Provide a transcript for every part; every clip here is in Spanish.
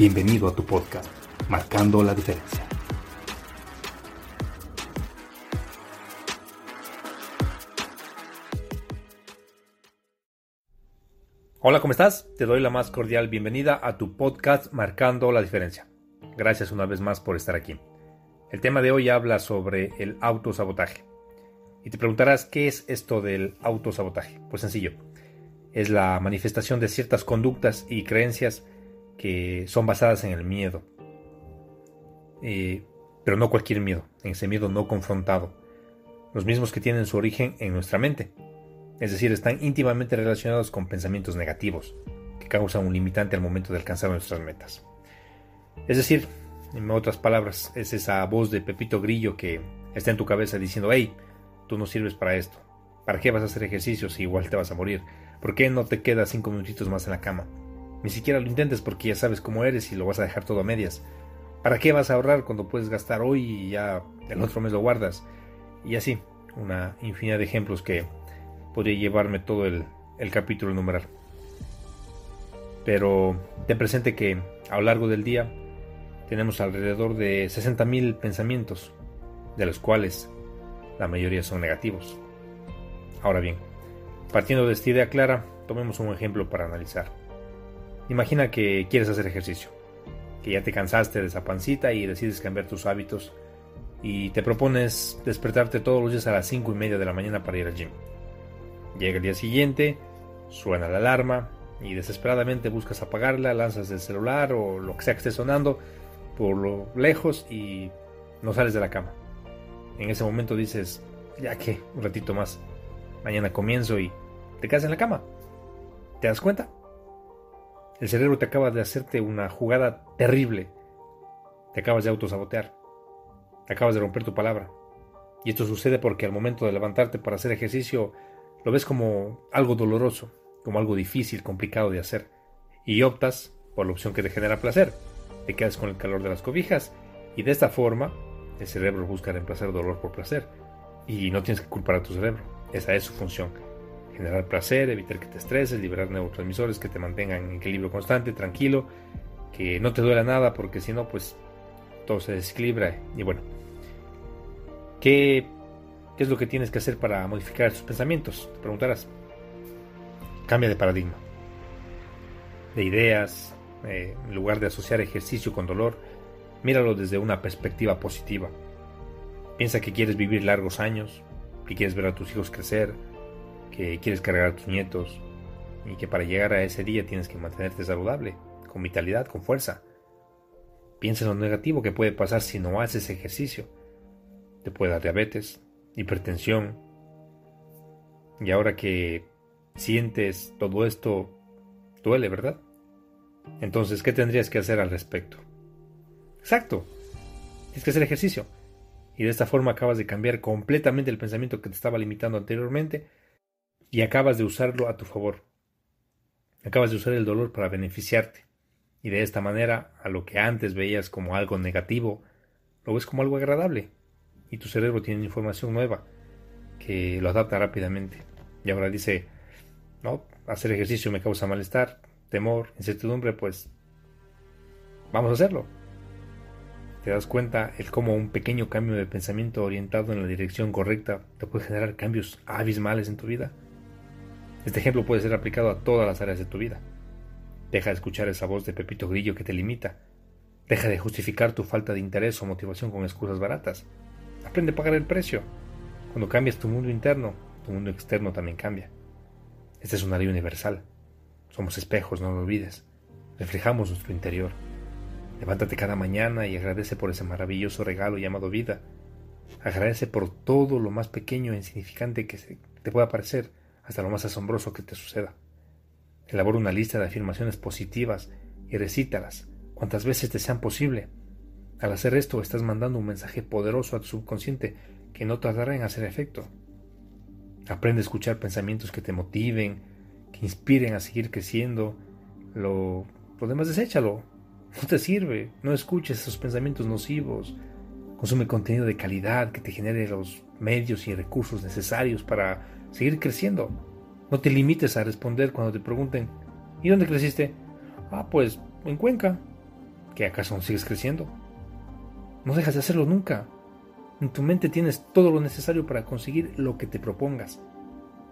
Bienvenido a tu podcast, Marcando la Diferencia. Hola, ¿cómo estás? Te doy la más cordial bienvenida a tu podcast Marcando la Diferencia. Gracias una vez más por estar aquí. El tema de hoy habla sobre el autosabotaje. Y te preguntarás, ¿qué es esto del autosabotaje? Pues sencillo. Es la manifestación de ciertas conductas y creencias que son basadas en el miedo. Eh, pero no cualquier miedo, en ese miedo no confrontado. Los mismos que tienen su origen en nuestra mente. Es decir, están íntimamente relacionados con pensamientos negativos, que causan un limitante al momento de alcanzar nuestras metas. Es decir, en otras palabras, es esa voz de Pepito Grillo que está en tu cabeza diciendo, hey, tú no sirves para esto. ¿Para qué vas a hacer ejercicio si igual te vas a morir? ¿Por qué no te quedas cinco minutitos más en la cama? Ni siquiera lo intentes porque ya sabes cómo eres y lo vas a dejar todo a medias. ¿Para qué vas a ahorrar cuando puedes gastar hoy y ya el otro mes lo guardas? Y así, una infinidad de ejemplos que podría llevarme todo el, el capítulo numeral. Pero ten presente que a lo largo del día tenemos alrededor de 60.000 pensamientos, de los cuales la mayoría son negativos. Ahora bien, partiendo de esta idea clara, tomemos un ejemplo para analizar. Imagina que quieres hacer ejercicio, que ya te cansaste de esa pancita y decides cambiar tus hábitos y te propones despertarte todos los días a las 5 y media de la mañana para ir al gym. Llega el día siguiente, suena la alarma y desesperadamente buscas apagarla, lanzas el celular o lo que sea que esté sonando por lo lejos y no sales de la cama. En ese momento dices, ya que, un ratito más, mañana comienzo y te quedas en la cama. ¿Te das cuenta? El cerebro te acaba de hacerte una jugada terrible. Te acabas de autosabotear. Te acabas de romper tu palabra. Y esto sucede porque al momento de levantarte para hacer ejercicio lo ves como algo doloroso, como algo difícil, complicado de hacer. Y optas por la opción que te genera placer. Te quedas con el calor de las cobijas y de esta forma el cerebro busca reemplazar dolor por placer. Y no tienes que culpar a tu cerebro. Esa es su función generar placer, evitar que te estreses, liberar neurotransmisores que te mantengan en equilibrio constante, tranquilo, que no te duela nada porque si no, pues todo se desequilibra. Y bueno, ¿qué, ¿qué es lo que tienes que hacer para modificar estos pensamientos? Te preguntarás. Cambia de paradigma, de ideas, eh, en lugar de asociar ejercicio con dolor, míralo desde una perspectiva positiva. Piensa que quieres vivir largos años, que quieres ver a tus hijos crecer, que quieres cargar a tus nietos y que para llegar a ese día tienes que mantenerte saludable, con vitalidad, con fuerza. Piensa en lo negativo que puede pasar si no haces ejercicio. Te puede dar diabetes, hipertensión. Y ahora que sientes todo esto, duele, ¿verdad? Entonces, ¿qué tendrías que hacer al respecto? Exacto. Tienes que hacer ejercicio. Y de esta forma acabas de cambiar completamente el pensamiento que te estaba limitando anteriormente y acabas de usarlo a tu favor. Acabas de usar el dolor para beneficiarte. Y de esta manera, a lo que antes veías como algo negativo, lo ves como algo agradable. Y tu cerebro tiene información nueva que lo adapta rápidamente. Y ahora dice, no, hacer ejercicio me causa malestar, temor, incertidumbre, pues vamos a hacerlo. Te das cuenta el cómo un pequeño cambio de pensamiento orientado en la dirección correcta te puede generar cambios abismales en tu vida. Este ejemplo puede ser aplicado a todas las áreas de tu vida. Deja de escuchar esa voz de Pepito Grillo que te limita Deja de justificar tu falta de interés o motivación con excusas baratas. Aprende a pagar el precio. Cuando cambias tu mundo interno, tu mundo externo también cambia. Esta es una ley universal. Somos espejos, no lo olvides. Reflejamos nuestro interior. Levántate cada mañana y agradece por ese maravilloso regalo llamado vida. Agradece por todo lo más pequeño e insignificante que te pueda parecer, hasta lo más asombroso que te suceda. Elabora una lista de afirmaciones positivas y recítalas cuantas veces te sean posible. Al hacer esto estás mandando un mensaje poderoso a tu subconsciente que no tardará en hacer efecto. Aprende a escuchar pensamientos que te motiven, que inspiren a seguir creciendo. Lo, lo demás deséchalo. No te sirve. No escuches esos pensamientos nocivos. Consume contenido de calidad que te genere los medios y recursos necesarios para seguir creciendo. No te limites a responder cuando te pregunten ¿Y dónde creciste? Ah, pues en Cuenca. ¿Que acaso no sigues creciendo? No dejas de hacerlo nunca. En tu mente tienes todo lo necesario para conseguir lo que te propongas.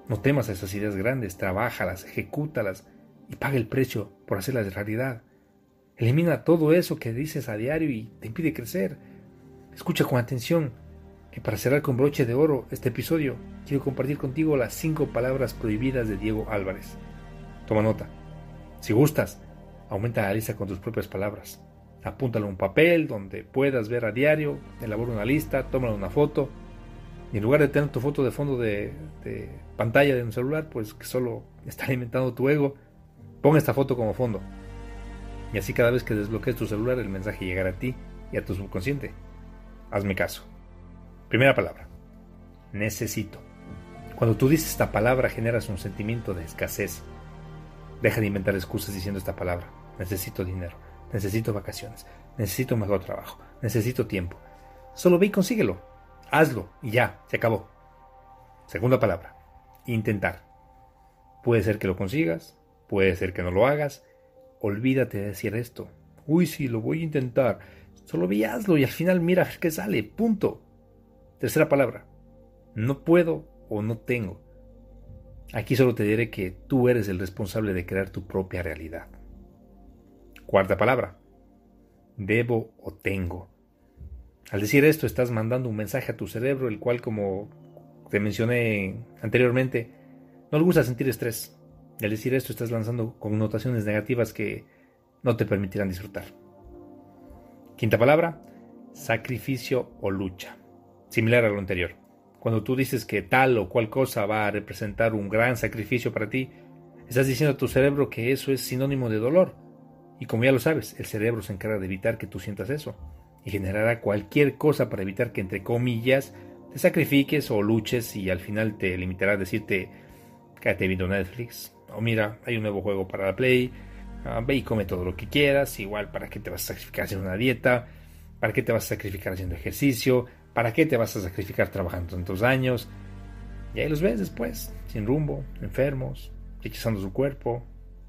No temas a esas ideas grandes, trabájalas, ejecútalas y paga el precio por hacerlas realidad. Elimina todo eso que dices a diario y te impide crecer. Escucha con atención que para cerrar con broche de oro este episodio, quiero compartir contigo las cinco palabras prohibidas de Diego Álvarez. Toma nota. Si gustas, aumenta la lista con tus propias palabras apúntalo en un papel donde puedas ver a diario, elabora una lista, tómalo una foto. Y en lugar de tener tu foto de fondo de, pantalla de un celular, pues que solo está alimentando tu ego, pon esta foto como fondo. Y así cada vez que desbloquees tu celular el mensaje llegará a ti y a tu subconsciente. Hazme caso. Primera palabra. Necesito. Cuando tú dices esta palabra generas un sentimiento de escasez. Deja de inventar excusas diciendo esta palabra. Necesito dinero necesito vacaciones, necesito mejor trabajo, necesito tiempo. Solo ve y consíguelo. Hazlo y ya, se acabó. Segunda palabra, intentar. Puede ser que lo consigas, puede ser que no lo hagas. Olvídate de decir esto. Uy, sí, lo voy a intentar. Solo ve y hazlo y al final mira qué sale. Punto. Tercera palabra, no puedo o no tengo. Aquí solo te diré que tú eres el responsable de crear tu propia realidad. Cuarta palabra. Debo o tengo. Al decir esto estás mandando un mensaje a tu cerebro, el cual, como te mencioné anteriormente, no le gusta sentir estrés. Y al decir esto estás lanzando connotaciones negativas que no te permitirán disfrutar. Quinta palabra, sacrificio o lucha. Similar a lo anterior. Cuando tú dices que tal o cual cosa va a representar un gran sacrificio para ti, estás diciendo a tu cerebro que eso es sinónimo de dolor y como ya lo sabes, el cerebro se encarga de evitar que tú sientas eso y generará cualquier cosa para evitar que, entre comillas, te sacrifiques o luches y al final te limitará a decirte, cállate viendo Netflix, o mira, hay un nuevo juego para la Play, ah, ve y come todo lo que quieras, igual, ¿para qué te vas a sacrificar haciendo una dieta? ¿Para qué te vas a sacrificar haciendo ejercicio? ¿Para qué te vas a sacrificar trabajando tantos años? Y ahí los ves después, sin rumbo, enfermos, rechazando su cuerpo,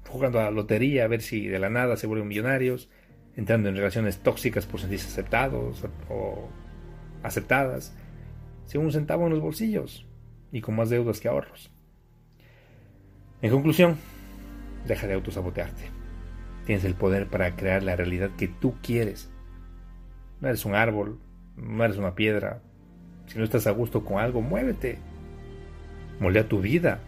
jugando a la lotería a ver si de la nada se vuelven millonarios, entrando en relaciones tóxicas por sentirse aceptados o aceptadas, sin un centavo en los bolsillos y con más deudas que ahorros. En conclusión, deja de autosabotearte. Tienes el poder para crear la realidad que tú quieres. No eres un árbol, no eres una piedra. Si no estás a gusto con algo, muévete. Moldea tu vida.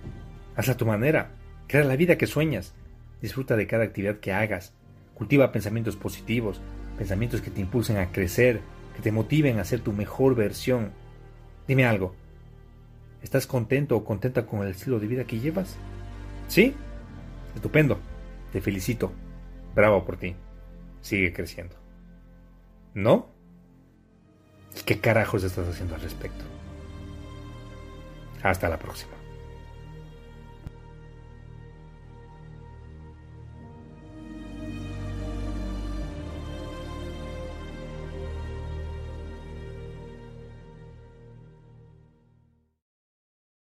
Hazla a tu manera. Crea la vida que sueñas. Disfruta de cada actividad que hagas. Cultiva pensamientos positivos, pensamientos que te impulsen a crecer, que te motiven a ser tu mejor versión. Dime algo. ¿Estás contento o contenta con el estilo de vida que llevas? ¿Sí? Estupendo. Te felicito. Bravo por ti. Sigue creciendo. ¿No? ¿Qué carajos estás haciendo al respecto? Hasta la próxima.